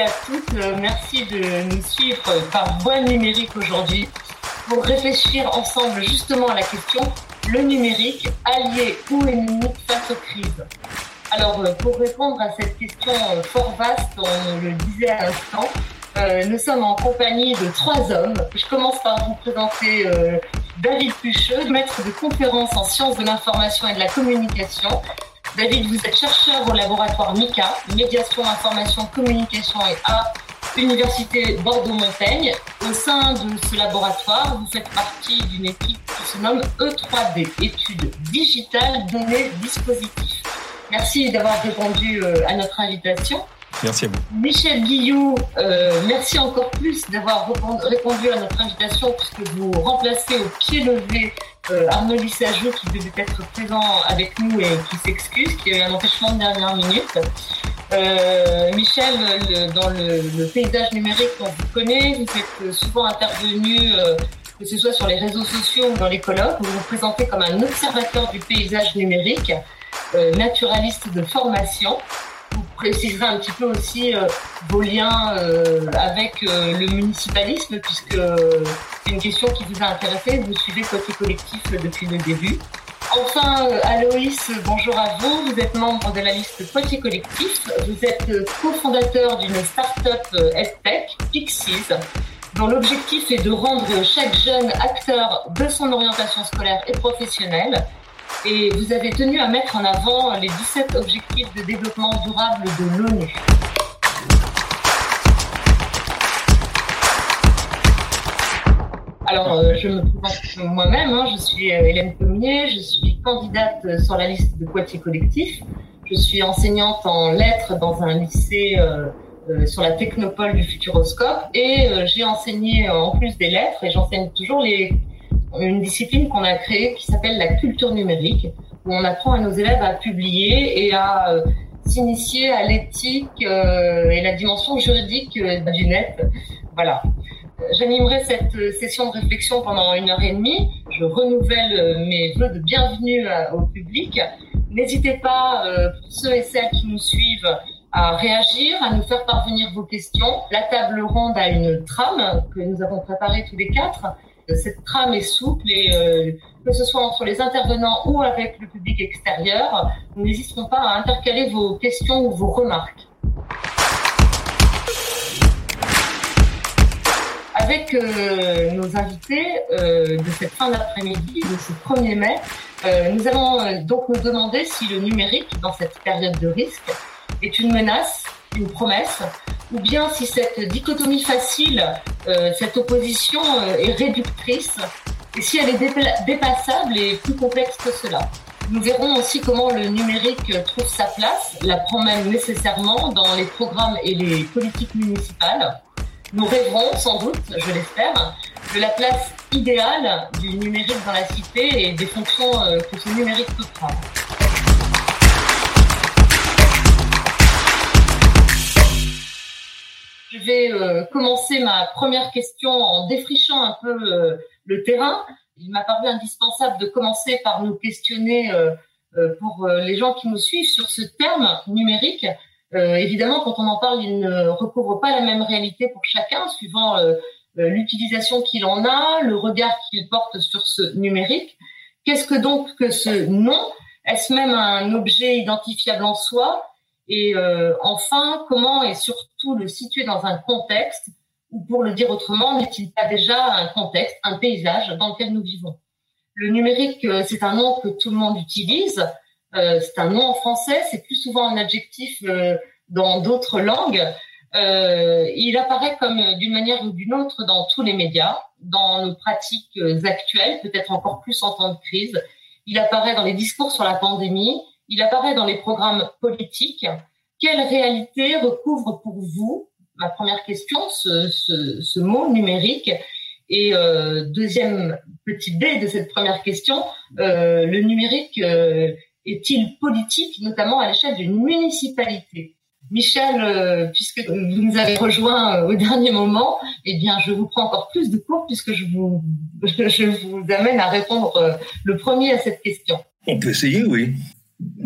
à toutes. Merci de nous suivre par voie numérique aujourd'hui pour réfléchir ensemble justement à la question le numérique, allié ou ennemi face aux crises. Alors, pour répondre à cette question fort vaste, on le disait à l'instant, euh, nous sommes en compagnie de trois hommes. Je commence par vous présenter euh, David Pucheux, maître de conférence en sciences de l'information et de la communication. David, vous êtes chercheur au laboratoire MICA, Médiation, Information, Communication et Art, Université Bordeaux-Montaigne. Au sein de ce laboratoire, vous faites partie d'une équipe qui se nomme E3D, études digitales, données, dispositifs. Merci d'avoir répondu euh, à notre invitation. Merci à vous. Michel Guillou, euh, merci encore plus d'avoir répondu à notre invitation puisque vous remplacez au pied levé euh, Arnaud Lissajou qui devait être présent avec nous et qui s'excuse, qui a eu un empêchement de dernière minute. Euh, Michel, dans le, paysage numérique qu'on vous connaît, vous êtes souvent intervenu, que ce soit sur les réseaux sociaux ou dans les colloques, vous vous présentez comme un observateur du paysage numérique, naturaliste de formation vous préciserez un petit peu aussi euh, vos liens euh, avec euh, le municipalisme, puisque c'est une question qui vous a intéressé. Vous suivez Côté Collectif depuis le début. Enfin, Aloïs, bonjour à vous. Vous êtes membre de la liste Poitiers Collectif. Vous êtes cofondateur d'une start-up EdTech, Pixies, dont l'objectif est de rendre chaque jeune acteur de son orientation scolaire et professionnelle et vous avez tenu à mettre en avant les 17 objectifs de développement durable de l'ONU. Alors, euh, je me présente moi-même, hein. je suis euh, Hélène Pommier, je suis candidate sur la liste de Poitiers Collectif. Je suis enseignante en lettres dans un lycée euh, sur la technopole du Futuroscope et j'ai enseigné en plus des lettres et j'enseigne toujours les une discipline qu'on a créée qui s'appelle la culture numérique, où on apprend à nos élèves à publier et à euh, s'initier à l'éthique euh, et la dimension juridique euh, du net. Voilà. J'animerai cette session de réflexion pendant une heure et demie. Je renouvelle mes voeux de bienvenue au public. N'hésitez pas, ceux et celles qui nous suivent, à réagir, à nous faire parvenir vos questions. La table ronde a une trame que nous avons préparée tous les quatre cette trame est souple et euh, que ce soit entre les intervenants ou avec le public extérieur, nous n'hésiterons pas à intercaler vos questions ou vos remarques. Avec euh, nos invités euh, de cette fin d'après-midi, de ce 1er mai, nous allons donc nous demander si le numérique, dans cette période de risque, est une menace, une promesse ou bien si cette dichotomie facile, euh, cette opposition euh, est réductrice, et si elle est dépassable et plus complexe que cela. Nous verrons aussi comment le numérique trouve sa place, la prend même nécessairement dans les programmes et les politiques municipales. Nous rêverons sans doute, je l'espère, de la place idéale du numérique dans la cité et des fonctions euh, que ce numérique peut prendre. Je vais euh, commencer ma première question en défrichant un peu euh, le terrain. Il m'a paru indispensable de commencer par nous questionner euh, pour les gens qui nous suivent sur ce terme numérique. évidemment, quand on en parle, il ne recouvre pas la même réalité pour chacun, suivant l'utilisation qu'il en a, le regard qu'il porte sur ce numérique. Qu'est-ce que donc que ce nom? Est-ce même un objet identifiable en soi? Et euh, enfin, comment et surtout le situer dans un contexte, ou pour le dire autrement, n'est-il pas déjà un contexte, un paysage dans lequel nous vivons? Le numérique, euh, c'est un nom que tout le monde utilise, euh, c'est un nom en français, c'est plus souvent un adjectif dans d'autres langues. Il apparaît comme d'une manière ou d'une autre dans tous les médias, dans nos pratiques actuelles, peut-être encore plus en temps de crise. Il apparaît dans les discours sur la pandémie, il apparaît dans les programmes politiques. Quelle réalité recouvre pour vous, ma première question, ce, ce, mot numérique? Et euh, deuxième petit B de cette première question, euh, le numérique euh, est-il politique, notamment à l'échelle d'une municipalité? Michel, puisque vous nous avez rejoint au dernier moment, eh bien, je vous prends encore plus de cours puisque je vous, je vous amène à répondre le premier à cette question. On peut essayer, oui.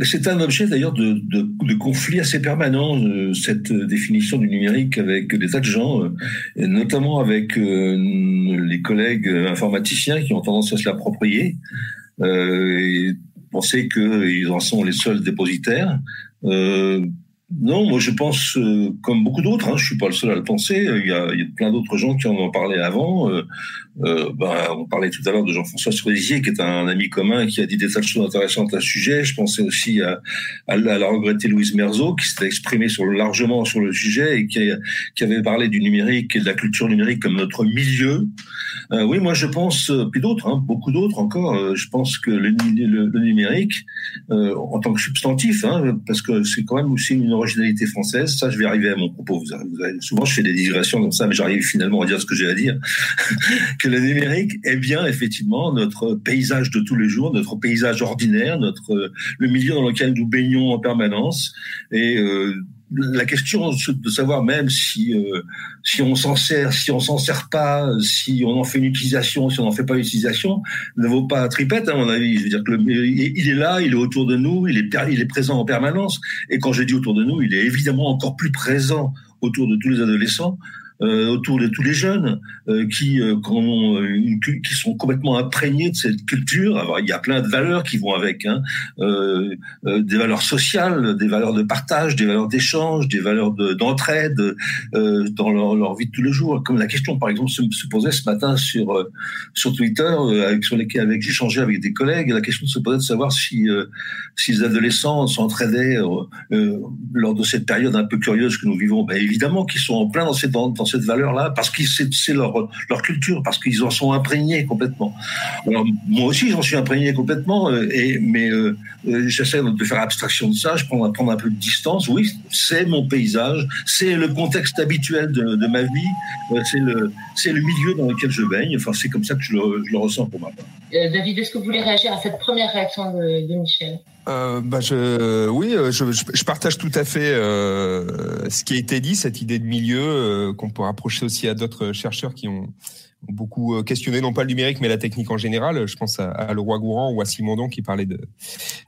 C'est un objet d'ailleurs de, de, de, conflit assez permanent, euh, cette définition du numérique avec des tas de gens, euh, notamment avec euh, les collègues informaticiens qui ont tendance à se l'approprier et penser qu'ils en sont les seuls dépositaires. Non, moi je pense euh, comme beaucoup d'autres. Hein, je suis pas le seul à le penser. Il y il y a plein d'autres gens qui en ont parlé avant. Euh, euh, ben, on parlait tout à l'heure de Jean-François Cerisier, qui est un ami commun, qui a dit des tas de choses intéressantes à ce sujet. Je pensais aussi à, à, la regrettée Louise Merzo, qui s'était exprimée sur, largement sur le sujet et qui, qui, avait parlé du numérique et de la culture numérique comme notre milieu. Euh, oui, moi je pense, euh, puis d'autres, hein, beaucoup d'autres encore. Euh, je pense que le, le, le numérique, en tant que substantif, hein, parce que c'est quand même aussi une originalité française. Ça, je vais arriver à mon propos. Vous avez, souvent, je fais des digressions comme ça, mais j'arrive finalement à dire ce que j'ai à dire. Que le numérique est bien effectivement notre paysage de tous les jours, notre paysage ordinaire, notre le milieu dans lequel nous baignons en permanence et euh, la question de savoir même si euh, si on s'en sert, si on s'en sert pas, si on en fait une utilisation, si on n'en fait pas une utilisation, ne vaut pas tripette à mon avis. Je veux dire que il est là, il est autour de nous, il est il est présent en permanence. Et quand je dis autour de nous, il est évidemment encore plus présent autour de tous les adolescents autour de tous les jeunes euh, qui, euh, une, qui sont complètement imprégnés de cette culture. Alors, il y a plein de valeurs qui vont avec, hein, des valeurs sociales, des valeurs de partage, des valeurs d'échange, des valeurs d'entraide dans leur, leur, vie de tous les jours. Comme la question, par exemple, se, se posait ce matin sur sur Twitter, avec sur lesquels avec j'ai échangé avec des collègues, la question se posait de savoir si si les adolescents s'entraidaient lors de cette période un peu curieuse que nous vivons. Ben, évidemment qu'ils sont en plein dans cette dans cette valeur-là parce que c'est leur, leur culture, parce qu'ils en sont imprégnés complètement. Alors, moi aussi, j'en suis imprégné complètement, euh, et, mais euh, euh, j'essaie de faire abstraction de ça, je prends, prendre un peu de distance. Oui, c'est mon paysage, c'est le contexte habituel de, de ma vie, c'est le, le milieu dans lequel je baigne. Enfin, c'est comme ça que je le, je le ressens pour ma part. David, est-ce que vous voulez réagir à cette première réaction de, de Michel? Euh, bah je, oui, je, je, partage tout à fait euh, ce qui a été dit, cette idée de milieu euh, qu'on peut rapprocher aussi à d'autres chercheurs qui ont, beaucoup euh, questionné non pas le numérique mais la technique en général. Je pense à, à Leroy Gourand ou à Simondon qui parlait de,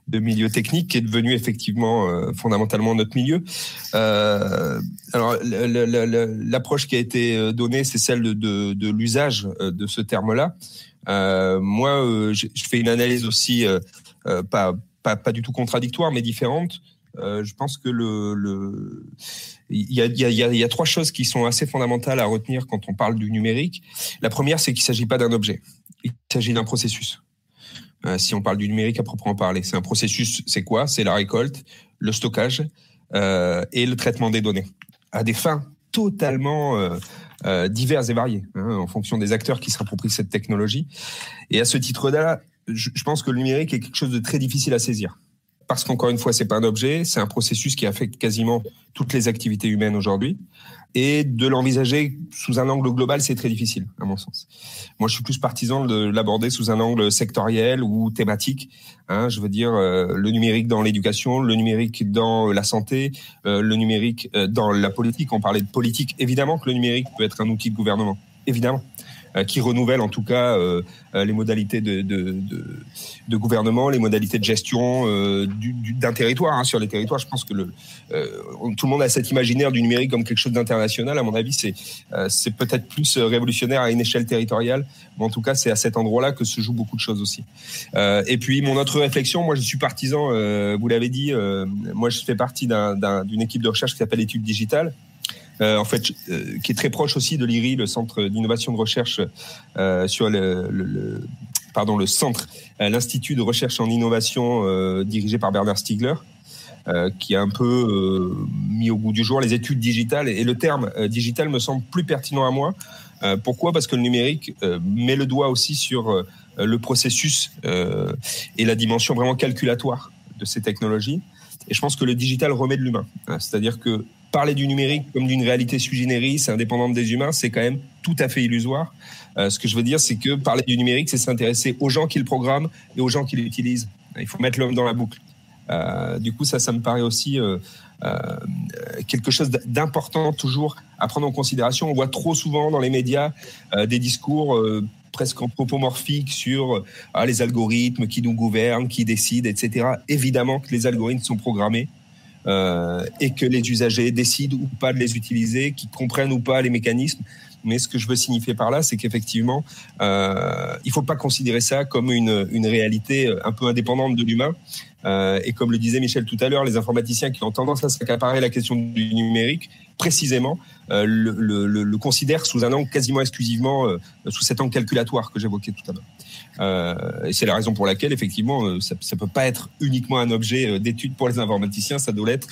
de milieu technique qui est devenu effectivement euh, fondamentalement notre milieu. Euh, alors l'approche qui a été donnée, c'est celle de, de, de l'usage de ce terme-là. moi, je, fais une analyse aussi pas pas, pas du tout contradictoire, mais différente. Euh, je pense que le, le... Il, y a, y a, y a trois choses qui sont assez fondamentales à retenir quand on parle du numérique. La première, c'est qu'il ne s'agit pas d'un objet, il s'agit d'un processus. Euh, si on parle du numérique à proprement parler, c'est un processus. C'est quoi? C'est la récolte, le stockage euh, et le traitement des données à des fins totalement diverses et variées hein, en fonction des acteurs qui s'approprient cette technologie. Et à ce titre-là, je, pense que le numérique est quelque chose de très difficile à saisir. Parce qu'encore une fois, c'est pas un objet, c'est un processus qui affecte quasiment toutes les activités humaines aujourd'hui. Et de l'envisager sous un angle global, c'est très difficile, à mon sens. Moi, je suis plus partisan de l'aborder sous un angle sectoriel ou thématique. Hein, je veux dire, euh, le numérique dans l'éducation, le numérique dans la santé, euh, le numérique euh, dans la politique. On parlait de politique. Évidemment que le numérique peut être un outil de gouvernement. Évidemment. Euh, qui renouvelle en tout cas euh, euh, les modalités de, de, de, de, gouvernement, les modalités de gestion d'un territoire. Hein, sur les territoires, je pense que le, tout le monde a cet imaginaire du numérique comme quelque chose d'international. À mon avis, c'est c'est peut-être plus révolutionnaire à une échelle territoriale, mais en tout cas, c'est à cet endroit-là que se jouent beaucoup de choses aussi. et puis, mon autre réflexion, moi, je suis partisan, vous l'avez dit, moi, je fais partie d'une équipe de recherche qui s'appelle Études Digitales euh, en fait, euh, qui est très proche aussi de l'IRI, le centre d'innovation de recherche euh, sur le, pardon, le centre, l'institut de recherche en innovation dirigé par Bernard Stiegler. qui a un peu mis au goût du jour les études digitales et le terme digital me semble plus pertinent à moi. pourquoi? Parce que le numérique met le doigt aussi sur le processus et la dimension vraiment calculatoire de ces technologies. Et je pense que le digital remet de l'humain. C'est-à-dire que parler du numérique comme d'une réalité sui generis, indépendante des humains, c'est quand même tout à fait illusoire. Euh, ce que je veux dire, c'est que parler du numérique, c'est s'intéresser aux gens qui le programment et aux gens qui l'utilisent. Il faut mettre l'homme dans la boucle. Euh, du coup, ça, ça me paraît aussi euh, quelque chose d'important toujours à prendre en considération. On voit trop souvent dans les médias des discours presque anthropomorphique sur ah, les algorithmes qui nous gouvernent, qui décident, etc. Évidemment que les algorithmes sont programmés euh, et que les usagers décident ou pas de les utiliser, qu'ils comprennent ou pas les mécanismes. Mais ce que je veux signifier par là, c'est qu'effectivement, euh, il faut pas considérer ça comme une, une réalité un peu indépendante de l'humain. Euh, et comme le disait Michel tout à l'heure, les informaticiens qui ont tendance à s'accaparer la question du numérique, précisément, euh, le, le, le, considèrent sous un angle quasiment exclusivement, euh, sous cet angle calculatoire que j'évoquais tout à l'heure. Euh, et c'est la raison pour laquelle, effectivement, euh, ça ne peut pas être uniquement un objet d'étude pour les informaticiens, ça doit l'être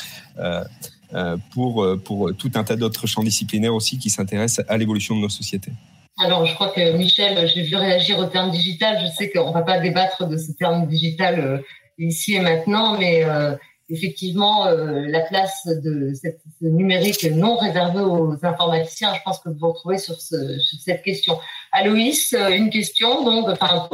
pour, tout un tas d'autres champs disciplinaires aussi qui s'intéressent à l'évolution de nos sociétés. Alors, je crois que Michel, j'ai vu réagir au terme digital. Je sais qu'on ne va pas débattre de ce terme digital ici et maintenant, mais euh, effectivement, euh, la place de cette numérique non réservée aux informaticiens, je pense que vous vous retrouvez sur, ce, sur cette question. Aloïs, euh, une question, donc, enfin,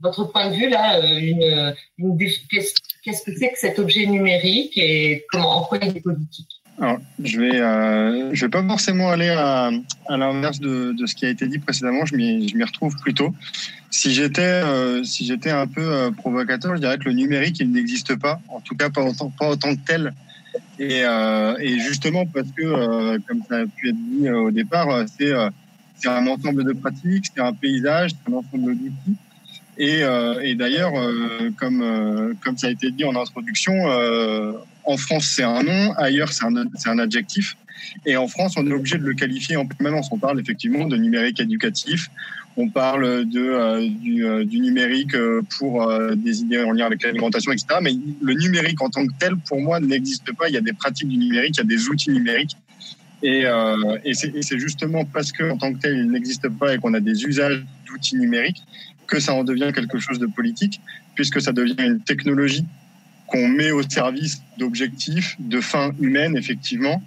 votre point de vue là, une, une qu'est-ce que c'est que cet objet numérique et comment en quoi il est politique? Alors, je vais, euh, je vais pas forcément aller à, à l'inverse de, de, ce qui a été dit précédemment. Je m'y, retrouve plutôt. Si j'étais, euh, si j'étais un peu euh, provocateur, je dirais que le numérique, il n'existe pas. En tout cas, pas autant, pas autant que tel. Et, euh, et justement parce que, euh, comme ça a pu être dit au départ, c'est, c'est un ensemble de pratiques, c'est un paysage, c'est un ensemble d'outils. Et, et d'ailleurs, comme, comme ça a été dit en introduction en France, c'est un nom, ailleurs, c'est un, adjectif. Et en France, on est obligé de le qualifier en permanence. On parle effectivement de numérique éducatif, on parle de, euh, du, euh, du, numérique euh, pour des idées en lien avec l'alimentation, etc. Mais le numérique en tant que tel, pour moi, n'existe pas. Il y a des pratiques du numérique, il y a des outils numériques. Et, et c'est justement parce qu'en tant que tel, il n'existe pas et qu'on a des usages d'outils numériques que ça en devient quelque chose de politique, puisque ça devient une technologie qu'on met au service d'objectifs, de fins humaines, effectivement,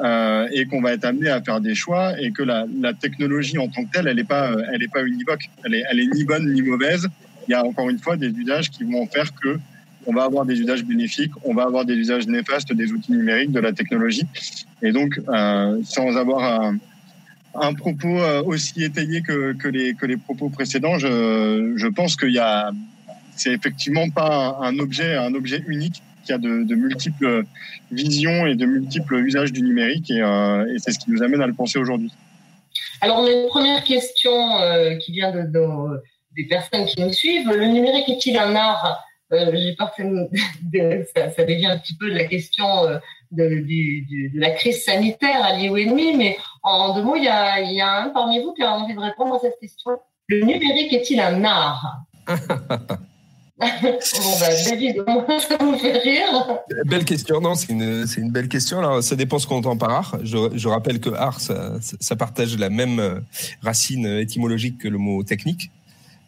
euh, et qu'on va être amené à faire des choix, et que la, la technologie en tant que telle, elle n'est pas, elle est pas univoque, elle est, elle est ni bonne ni mauvaise. Il y a encore une fois des usages qui vont faire que on va avoir des usages bénéfiques, on va avoir des usages néfastes des outils numériques, de la technologie, et donc euh, sans avoir un, un propos euh, aussi étayé que, que, les, que les propos précédents, je, je pense qu'il y a c'est effectivement pas un objet, un objet unique qui a de, de, multiples visions et de multiples usages du numérique et, euh, et c'est ce qui nous amène à le penser aujourd'hui. Alors on a une première question euh, qui vient de, de, des personnes qui nous suivent. Le numérique est-il un art? Euh, J'ai peur que ça, ça, devient un petit peu de la question euh, de, de, de, la crise sanitaire alliée au ennemi, mais en deux mots, il y a, il y a un parmi vous qui a envie de répondre à cette question. Le numérique est-il un art? bah. Belle question, non, c'est une, belle question. Alors, ça dépend ce qu'on entend par art. Je, rappelle que art, ça, partage la même euh, racine étymologique que le mot technique.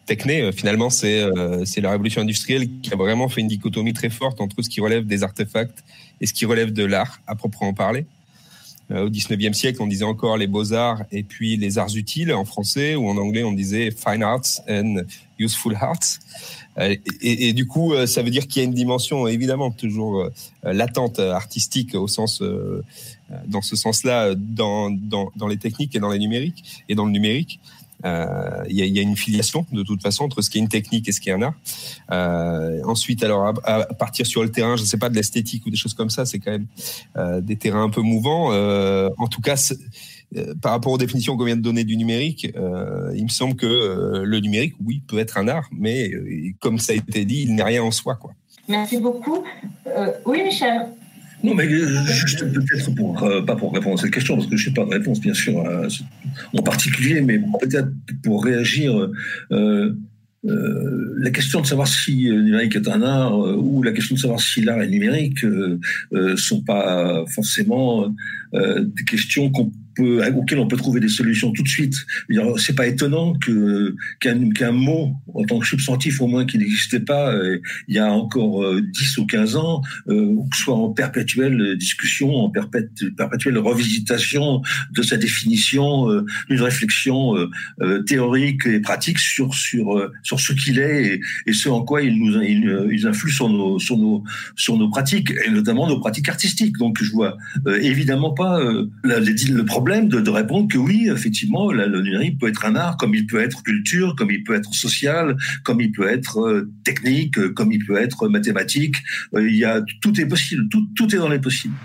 Techné, euh, finalement, c'est, euh, c'est la révolution industrielle qui a vraiment fait une dichotomie très forte entre ce qui relève des artefacts et ce qui relève de l'art, à proprement parler. Au 19e siècle, on disait encore les beaux-arts et puis les arts utiles en français, ou en anglais, on disait fine arts and useful arts. Euh, et, du coup, euh, ça veut dire qu'il y a une dimension évidemment toujours euh, latente artistique au sens, dans ce sens-là, dans, dans, dans, les techniques et dans les numériques et dans le numérique. Euh, il y, a, y, a, une filiation de toute façon entre ce qui est une technique et ce qui est un art. Euh, ensuite, alors à, partir sur le terrain, je ne sais pas de l'esthétique ou des choses comme ça, c'est quand même euh, des terrains un peu mouvants. en tout cas, euh, par rapport aux définitions qu'on vient de donner du numérique, euh, il me semble que euh, le numérique, oui, peut être un art, mais comme ça a été dit, il n'est rien en soi. Quoi. Merci beaucoup. oui, Michel non, mais juste peut-être pour, pas pour répondre à cette question, parce que je n'ai pas de réponse, bien sûr, en particulier, mais peut-être pour réagir. Euh, euh, la question de savoir si le numérique est un art ou la question de savoir si l'art est numérique euh, sont pas forcément des questions qu'on peut, auquel on peut trouver des solutions tout de suite. C'est pas étonnant que qu'un mot en tant que substantif au moins qui n'existait pas euh, il y a encore 10 euh, ou 15 ans, euh, soit en perpétuelle discussion, en perpétuelle revisitation de sa définition, euh, d'une réflexion théorique et pratique sur sur sur ce qu'il est et, ce en quoi il nous il, il influe sur nos sur nos sur nos pratiques et notamment nos pratiques artistiques. Donc je vois évidemment pas le, le problème problème de, répondre que oui, effectivement, le numérique peut être un art, comme il peut être culture, comme il peut être social, comme il peut être euh, technique, comme il peut être mathématique. il y a tout est possible, tout, tout est dans les possibles.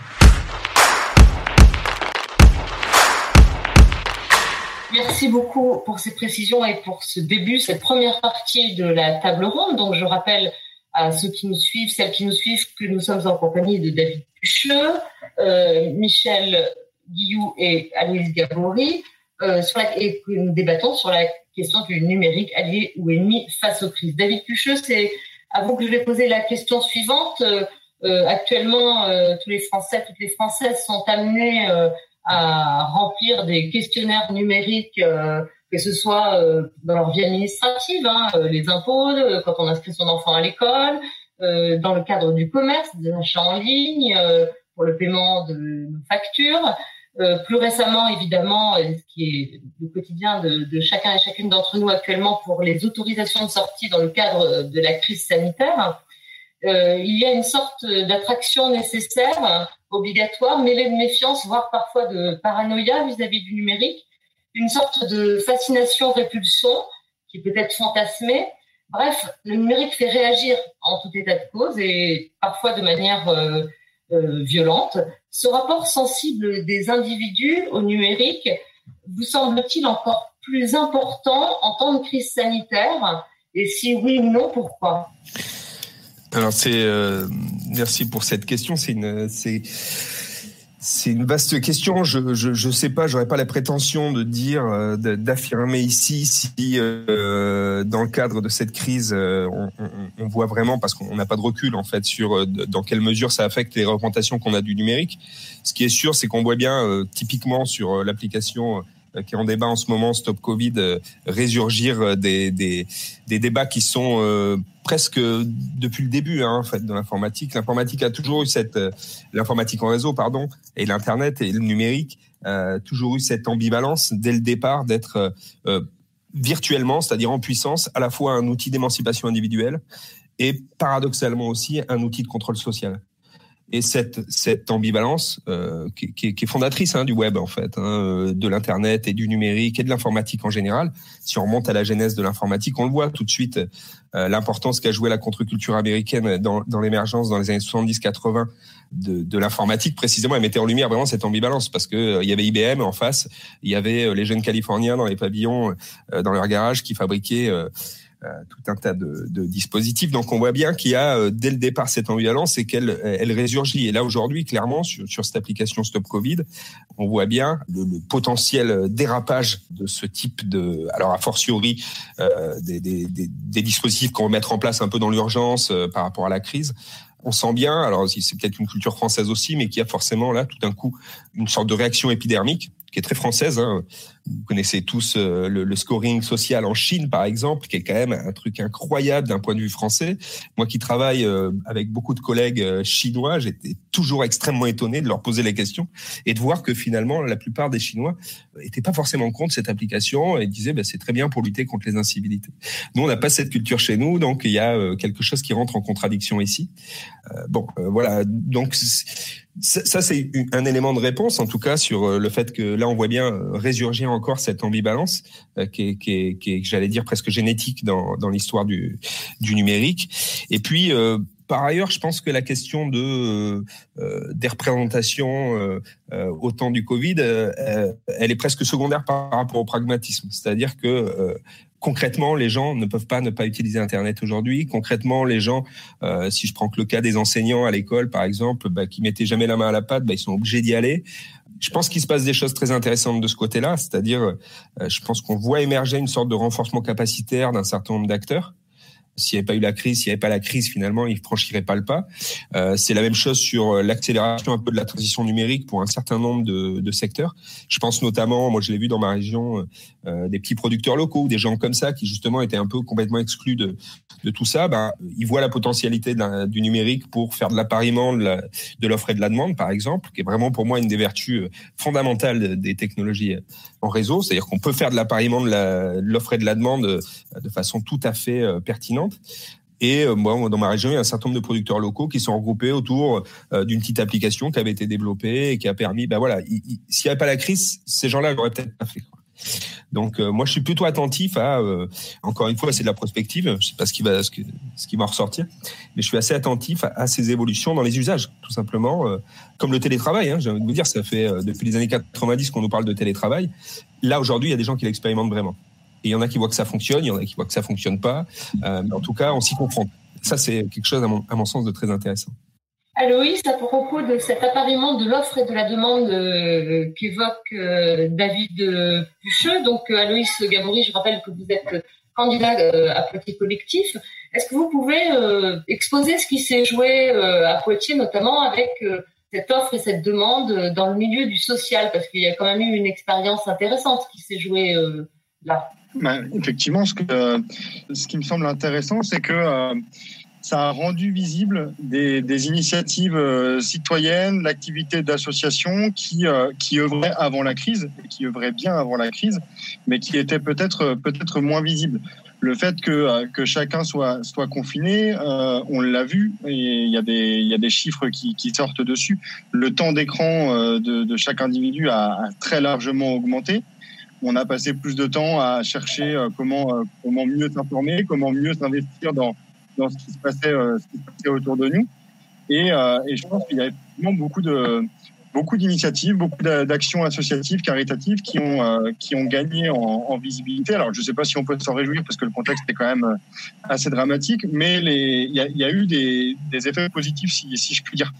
Merci beaucoup pour ces précisions et pour ce début, cette première partie de la table ronde. Donc, je rappelle à ceux qui nous suivent, celles qui nous suivent, que nous sommes en compagnie de David Pucheux, euh, Michel Guillou et Aloïse Gabory, euh, et que nous débattons sur la question du numérique allié ou ennemi face aux crises. David Pucheux, c'est vous que je vais poser la question suivante. Euh, actuellement, tous les Français, toutes les Françaises sont amenés à remplir des questionnaires numériques, euh, que ce soit euh, dans leur vie administrative, hein, euh, les impôts, quand on inscrit son enfant à l'école, dans le cadre du commerce, des achats en ligne, pour le paiement de nos factures. Plus récemment, évidemment, ce qui est le quotidien de, chacun et chacune d'entre nous actuellement pour les autorisations de sortie dans le cadre de la crise sanitaire. Euh, il y a une sorte d'attraction nécessaire, obligatoire, mêlée de méfiance, voire parfois de paranoïa vis-à-vis du numérique, une sorte de fascination-répulsion qui peut être fantasmée. Bref, le numérique fait réagir en tout état de cause et parfois de manière euh, euh, violente. Ce rapport sensible des individus au numérique vous semble-t-il encore plus important en temps de crise sanitaire Et si oui ou non, pourquoi? Alors c'est euh, merci pour cette question. C'est c'est une vaste question. Je je je sais pas. J'aurais pas la prétention de dire euh, d'affirmer ici si euh, dans le cadre de cette crise on, on, on voit vraiment parce qu'on n'a pas de recul en fait sur dans quelle mesure ça affecte les représentations qu'on a du numérique. Ce qui est sûr, c'est qu'on voit bien typiquement sur l'application qui est en débat en ce moment, Stop Covid, résurgir des, des, des débats qui sont presque depuis le début hein, en fait de l'informatique. L'informatique a toujours eu cette euh, l'informatique en réseau pardon et l'internet et le numérique euh, toujours eu cette ambivalence dès le départ d'être euh, euh, virtuellement, c'est-à-dire en puissance, à la fois un outil d'émancipation individuelle et paradoxalement aussi un outil de contrôle social et cette, cette ambivalence euh, qui, qui, qui, est fondatrice hein, du web en fait, hein, euh, de l'internet et du numérique et de l'informatique en général. Si on remonte à la genèse de l'informatique, on le voit tout de suite euh, l'importance qu'a joué la contre-culture américaine dans, dans l'émergence dans les années 70-80 de, de l'informatique. Précisément, elle mettait en lumière vraiment cette ambivalence parce que euh, il y avait IBM en face, il y avait les jeunes Californiens dans les pavillons, dans leur garage qui fabriquaient euh, tout un tas de, dispositifs. Donc on voit bien qu'il y a euh, dès le départ cette ambivalence et qu'elle elle résurgit. Et là aujourd'hui, clairement, sur, cette application Stop Covid, on voit bien le, potentiel dérapage de ce type de, alors a fortiori euh, des, dispositifs qu'on va mettre en place un peu dans l'urgence euh, par rapport à la crise on sent bien, alors c'est peut-être une culture française aussi, mais qui a forcément là tout d'un coup une sorte de réaction épidermique qui est très française. Hein. Vous connaissez tous euh, le, le, scoring social en Chine, par exemple, qui est quand même un truc incroyable d'un point de vue français. Moi qui travaille euh, avec beaucoup de collègues euh, chinois, j'étais toujours extrêmement étonné de leur poser les questions et de voir que finalement, la plupart des Chinois n'étaient pas forcément contre cette application et disaient ben, c'est très bien pour lutter contre les incivilités. Nous, on n'a pas cette culture chez nous, donc il y a quelque chose qui rentre en contradiction ici. bon, voilà. Donc ça, c'est un élément de réponse, en tout cas, sur le fait que là, on voit bien résurgir encore cette ambivalence euh, qui est, j'allais dire, presque génétique dans, l'histoire du, numérique. Et puis, euh, par ailleurs, je pense que la question de euh, des représentations euh, euh au temps du Covid, euh, elle est presque secondaire par rapport au pragmatisme. C'est-à-dire que concrètement, les gens ne peuvent pas ne pas utiliser Internet aujourd'hui. Concrètement, les gens, euh, si je prends que le cas des enseignants à l'école, par exemple, bah, qui mettaient jamais la main à la pâte, bah, ils sont obligés d'y aller je pense qu'il se passe des choses très intéressantes de ce côté-là, c'est-à-dire, euh, je pense qu'on voit émerger une sorte de renforcement capacitaire d'un certain nombre d'acteurs s'il n'y avait pas eu la crise, s'il n'y avait pas la crise, finalement, ils franchiraient pas le pas. Euh, c'est la même chose sur euh, l'accélération un peu de la transition numérique pour un certain nombre de, secteurs. Je pense notamment, moi je l'ai vu dans ma région, euh, des petits producteurs locaux, des gens comme ça qui justement étaient un peu complètement exclus de, tout ça. Ben, ils voient la potentialité du numérique pour faire de l'appariement de l'offre et de la demande, par exemple, qui est vraiment pour moi une des vertus fondamentales des technologies en réseau. C'est-à-dire qu'on peut faire de l'appariement de l'offre et de la demande de façon tout à fait pertinente Et moi, dans ma région, il y a un certain nombre de producteurs locaux qui sont regroupés autour d'une petite application qui avait été développée et qui a permis, ben voilà, s'il n'y avait pas la crise, ces gens-là l'auraient peut-être pas fait. Donc moi je suis plutôt attentif à encore une fois c'est de la prospective, je sais pas ce qui va ce, qui va ressortir, mais je suis assez attentif à, ces évolutions dans les usages tout simplement comme le télétravail. Hein, J'ai envie de vous dire ça fait depuis les années 90 qu'on nous parle de télétravail. Là aujourd'hui il y a des gens qui l'expérimentent vraiment. Il y en a qui voient que ça fonctionne, il y en a qui voient que ça fonctionne pas. mais en tout cas on s'y confronte. Ça c'est quelque chose à mon, sens de très intéressant. Aloïs, à propos de cet appariement de l'offre et de la demande euh, qu'évoque euh, David Pucheux, donc euh, Aloïs Gabory, je rappelle que vous êtes candidat à Poitiers Collectif. Est-ce que vous pouvez exposer ce qui s'est joué à Poitiers, notamment avec cette offre et cette demande dans le milieu du social, parce qu'il y a quand même eu une expérience intéressante qui s'est jouée là. Bah, effectivement, ce, que, ce qui me semble intéressant, c'est que ça a rendu visible des, initiatives euh, citoyennes, l'activité d'associations qui, euh, qui œuvraient avant la crise, qui œuvraient bien avant la crise, mais qui étaient peut-être peut-être moins visibles. Le fait que, euh, que chacun soit, soit confiné, euh, on l'a vu, et il y, a des, y a des chiffres qui, sortent dessus. Le temps d'écran de, chaque individu a très largement augmenté on a passé plus de temps à chercher comment, comment mieux s'informer, comment mieux s'investir dans, dans ce qui se passait, euh, ce qui se passait autour de nous. Et, euh, et je pense qu'il y a effectivement beaucoup de beaucoup d'initiatives, beaucoup d'actions associatives, caritatives qui ont euh, qui ont gagné en, en visibilité. Alors je ne sais pas si on peut s'en réjouir parce que le contexte est quand même assez dramatique, mais il y a, y a, eu des, des effets positifs si, si je puis dire.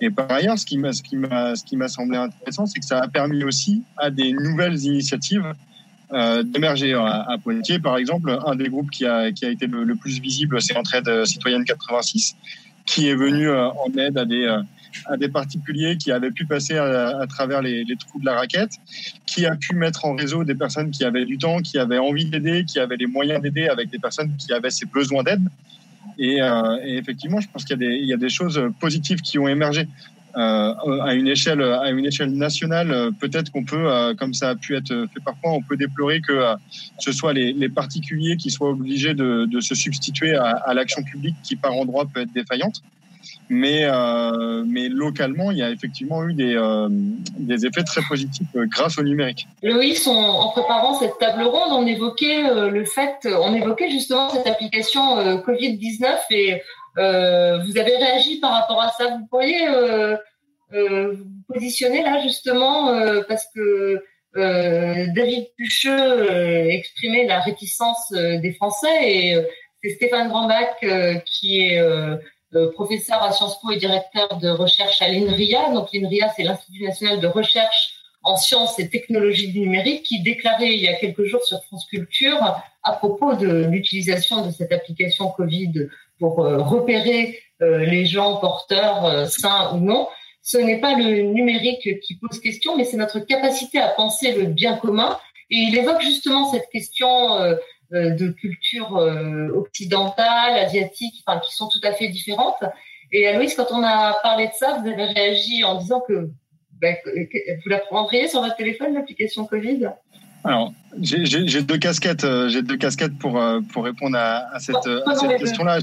Et par ailleurs, ce qui m'a ce qui m'a ce qui m'a semblé intéressant, c'est que ça a permis aussi à des nouvelles initiatives euh, d'émerger à, à, Poitiers. Par exemple, un des groupes qui a, qui a été le, plus visible, c'est Entraide Citoyenne 86, qui est venu euh, en aide à des, euh, à des particuliers qui avaient pu passer à, à travers les, les, trous de la raquette, qui a pu mettre en réseau des personnes qui avaient du temps, qui avaient envie d'aider, qui avaient les moyens d'aider avec des personnes qui avaient ces besoins d'aide. Et, euh, et, effectivement, je pense qu'il y, a des choses positives qui ont émergé. Euh, à une échelle à une échelle nationale, peut-être qu'on peut, euh, comme ça a pu être fait parfois, on peut déplorer que ce soit les, particuliers qui soient obligés de, de se substituer à, à l'action publique qui par endroit peut être défaillante. Mais, euh, mais localement, il y a effectivement eu des, euh, des effets très positifs grâce au numérique. Loïs, en préparant cette table ronde, on évoquait le fait, on évoquait justement cette application Covid-19 et euh, vous avez réagi par rapport à ça. Vous pourriez euh, euh, vous positionner là justement parce que David Pucheux exprimait la réticence des Français et c'est Stéphane Grandbach qui est professeur à Sciences Po et directeur de recherche à l'INRIA. Donc l'INRIA, c'est l'Institut national de recherche en sciences et technologies du numérique, qui déclarait il y a quelques jours sur France Culture à propos de l'utilisation de cette application Covid pour euh, repérer euh, les gens porteurs euh, sains ou non. Ce n'est pas le numérique qui pose question, mais c'est notre capacité à penser le bien commun. Et il évoque justement cette question de culture occidentale, asiatique, enfin, qui sont tout à fait différentes. Et Aloïs, quand on a parlé de ça, vous avez réagi en disant que ben, vous la prendriez sur votre téléphone, l'application Covid? Alors, j'ai deux casquettes. Euh, j'ai deux casquettes pour euh, pour répondre à, à cette, à cette question-là.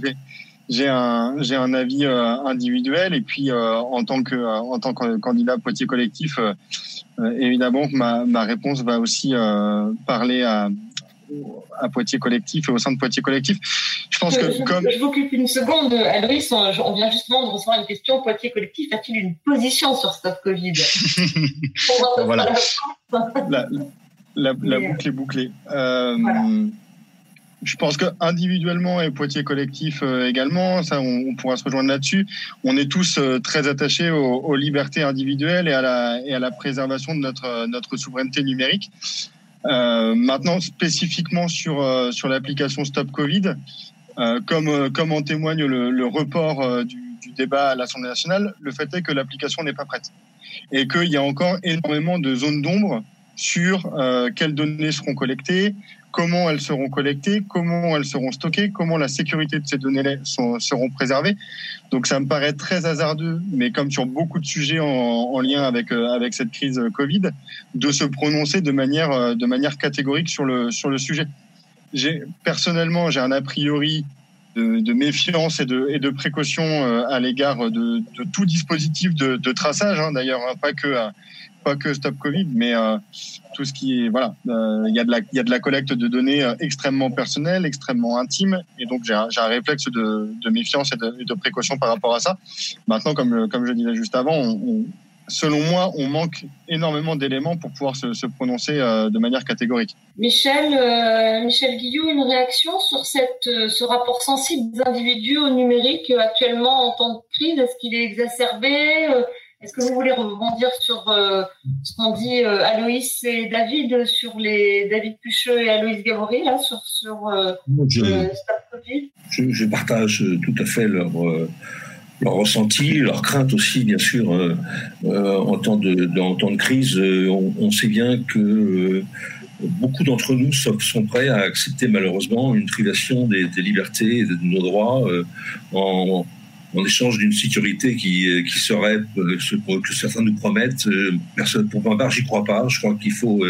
J'ai un j'ai un avis euh, individuel et puis en tant que en tant que candidat Poitiers collectif, évidemment ma ma réponse va aussi parler à à Poitiers collectif et au sein de Poitiers collectif. Je pense que je, comme je m'occupe une seconde, Aloïs, on vient justement de recevoir une question. Poitiers collectif a-t-il une position sur Stop Covid Voilà. La, la, la boucle est bouclée. Euh, Je pense que individuellement et Poitiers collectif euh, également, ça on, pourra se rejoindre là-dessus. On est tous euh, très attachés aux, aux, libertés individuelles et à la et à la préservation de notre notre souveraineté numérique. Euh, maintenant spécifiquement sur euh, sur l'application Stop Covid, comme comme en témoigne le, le report du, du débat à l'Assemblée nationale, le fait est que l'application n'est pas prête. Et qu'il y a encore énormément de zones d'ombre sur euh, quelles données seront collectées, comment elles seront collectées, comment elles seront stockées, comment la sécurité de ces données sont, seront préservées. Donc ça me paraît très hasardeux, mais comme sur beaucoup de sujets en, en lien avec euh, avec cette crise Covid, de se prononcer de manière euh, de manière catégorique sur le sur le sujet. Personnellement j'ai un a priori de, méfiance et de, et de précaution à l'égard de, tout dispositif de, traçage, hein, d'ailleurs, hein, pas que pas que Stop Covid, mais tout ce qui est voilà, il y a de la il y a de la collecte de données extrêmement personnelles, extrêmement intimes, et donc j'ai un, réflexe de, méfiance et de, précaution par rapport à ça. Maintenant, comme comme je disais juste avant, on, selon moi, on manque énormément d'éléments pour pouvoir se, prononcer euh, de manière catégorique. Michel, euh, Michel Guillou, une réaction sur euh, ce rapport sensible des individus au numérique actuellement en temps de crise? Est-ce qu'il est exacerbé Est-ce que vous voulez rebondir sur ce qu'ont dit Aloïs et David sur les David Pucheux et Aloïs Gabory là sur sur je, je, je, partage tout à fait leur leur ressenti, leur crainte aussi, bien sûr, euh, euh, en, temps de, en temps de crise. Euh, on, sait bien que beaucoup d'entre nous sont, prêts à accepter malheureusement une privation des, libertés et de nos droits en, en, échange d'une sécurité qui, qui serait ce que certains nous promettent. Personne, pour ma part, j'y crois pas. Je crois qu'il faut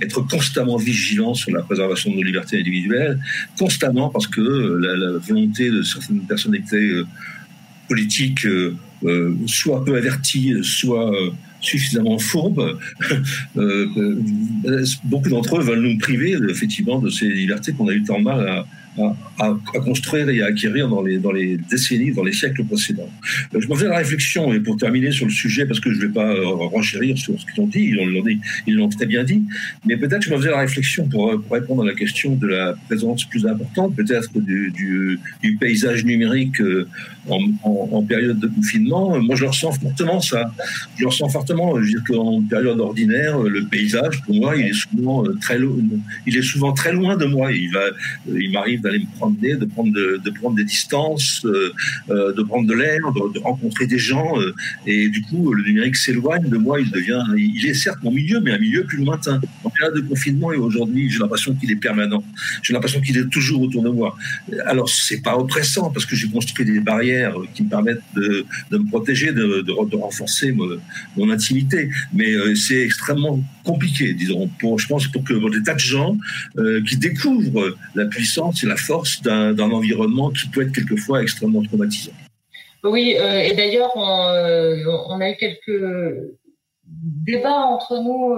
être constamment vigilant sur la préservation de nos libertés individuelles, constamment parce que la, volonté de certaines personnalités politique euh, euh, soit peu avertie, soit euh, suffisamment fourbe, beaucoup d'entre eux veulent nous priver effectivement de ces libertés qu'on a eu tant mal à, à, construire et à acquérir dans les, dans les décennies, dans les siècles précédents. Euh, je me fais la réflexion, et pour terminer sur le sujet, parce que je ne vais pas euh, renchérir sur ce qu'ils ont dit, ils l'ont, ils l'ont très bien dit, mais peut-être je me faisais la réflexion pour, pour, répondre à la question de la présence plus importante, peut-être du, du, du, paysage numérique euh, en, en, période de confinement. Moi, je le ressens fortement, ça. Je le ressens fortement. Je veux dire qu'en période ordinaire, le paysage, pour moi, il est souvent très, il est souvent très loin de moi. Il, va, il m'arrive d'aller me promener, de prendre, de, prendre des distances, euh, euh, de prendre de l'air, de, rencontrer des gens. Euh, et du coup, le numérique s'éloigne de moi. Il devient, il est certes mon milieu, mais un milieu plus lointain. En période de confinement et aujourd'hui, j'ai l'impression qu'il est permanent. J'ai l'impression qu'il est toujours autour de moi. Alors, c'est pas oppressant parce que j'ai construit des barrières qui me permettent de, de me protéger, de, renforcer mon, intimité. Mais c'est extrêmement compliqué, disons. Pour, je pense pour que des tas de gens qui découvrent la puissance et force d'un environnement qui peut être quelquefois extrêmement traumatisant. Oui, euh, et d'ailleurs, on, euh, on, a eu quelques débats entre nous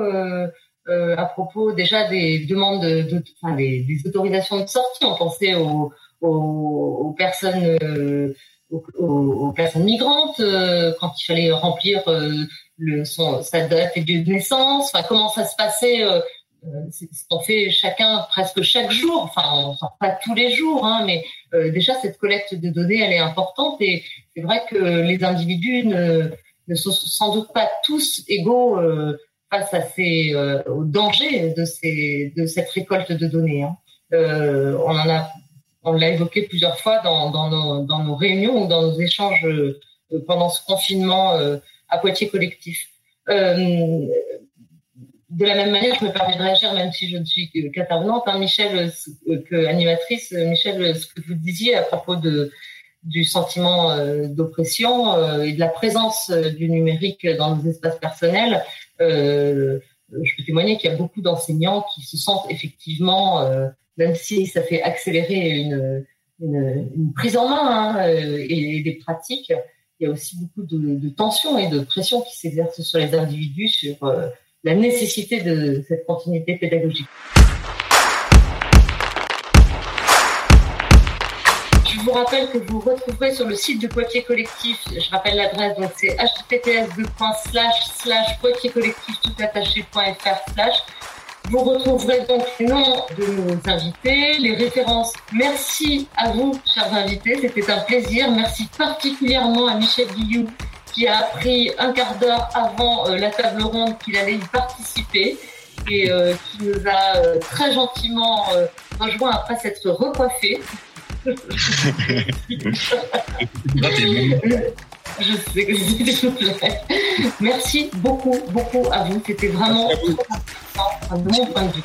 euh, à propos déjà des demandes, de, enfin, des, autorisations de sortie. On pensait aux, personnes, personnes migrantes quand il fallait remplir son, sa date de naissance. Enfin, comment ça se passait c'est ce qu'on fait chacun presque chaque jour. Enfin, on sort pas tous les jours, hein, mais euh, déjà cette collecte de données, elle est importante et c'est vrai que les individus ne, sont sans doute pas tous égaux euh, face à ces aux dangers de cette récolte de données. Hein. on l'a évoqué plusieurs fois dans, nos, réunions ou dans nos échanges pendant ce confinement à Poitiers collectif. Euh, de la même manière, je me permets de réagir, même si je ne suis qu'intervenante. Hein, Michel, euh, que animatrice, euh, Michel, ce que vous disiez à propos du sentiment euh, d'oppression et de la présence du numérique dans nos espaces personnels, je peux témoigner qu'il y a beaucoup d'enseignants qui se sentent effectivement, même si ça fait accélérer une, prise en main hein, et, des pratiques, il y a aussi beaucoup de, de tensions et de pression qui s'exercent sur les individus, sur la nécessité de cette continuité pédagogique. Je vous rappelle que vous retrouverez sur le site de Poitiers Collectif, je rappelle l'adresse, donc c'est https poitiers collectif tout slash. Vous retrouverez donc les noms de nos invités, les références. Merci à vous, chers invités, c'était un plaisir. Merci particulièrement à Michel Guillou qui a appris un quart d'heure avant euh, la table ronde qu'il allait y participer et euh, qui nous a euh, très gentiment rejoint après s'être recoiffé. Je sais que Merci beaucoup, beaucoup à vous. C'était vraiment important de mon point de vue.